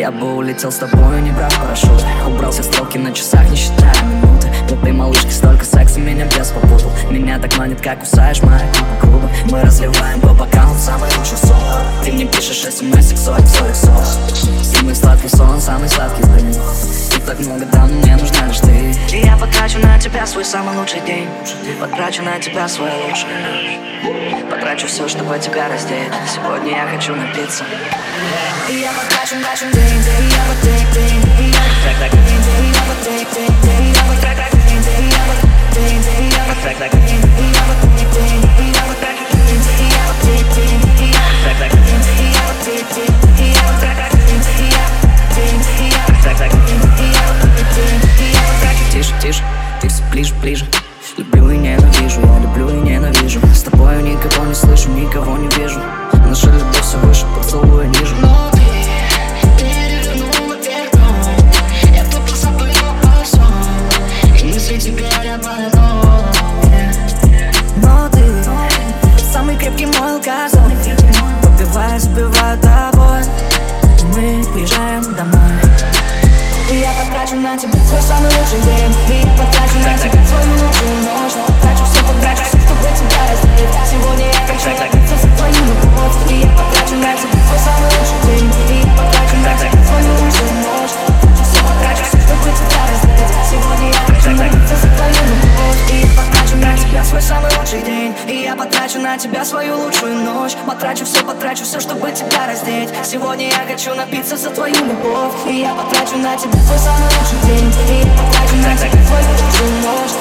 Я бы улетел с тобой, не брав парашют Убрался стрелки на часах, не считая минуты. В этой малышке столько секса, меня без попутал. Меня так манит, как кусаешь моя купа клуба. Мы разливаем по бокалам самый лучший сон Ты мне пишешь смс, сорок, сорок, сорок Самый сладкий сон, самый сладкий день. Ты так много дал, но мне потрачу на тебя свой самый лучший день. Потрачу на тебя свой лучший Потрачу все, чтобы тебя раздеть. Сегодня я хочу напиться. И я потрачу, потрачу день, день, я потрачу все ближе, ближе. Люблю и ненавижу, я люблю и ненавижу. С тобою никого не слышу, никого не вижу. Наша любовь все выше, поцелуя ниже. Но ты перевернула вверх Я тупо забыл о сон И мысли теперь об Но ты самый крепкий мой Попивая, сбиваю тобой. Мы уезжаем домой И я потрачу на тебя свой самый лучший день. И потрачу на тебя свою лучшую ночь. Потрачу все, потрачу все, чтобы тебя раздеть Сегодня я хочу напиться за твою любовь И я потрачу на тебя свой самый лучший день. И потрачу на тебя свою лучшую ночь. Потрачу все, потрачу все, чтобы тебя раздеть Сегодня я хочу напиться за твою любовь И я потрачу на тебя свой самый лучший день. И я потрачу на тебя свою лучшую ночь. Потрачу все, потрачу все, чтобы тебя раздеть Сегодня я хочу напиться за твою любовь И я потрачу потрачу на тебя твой самый лучший день. И я потрачу на тебя твой лучший ночь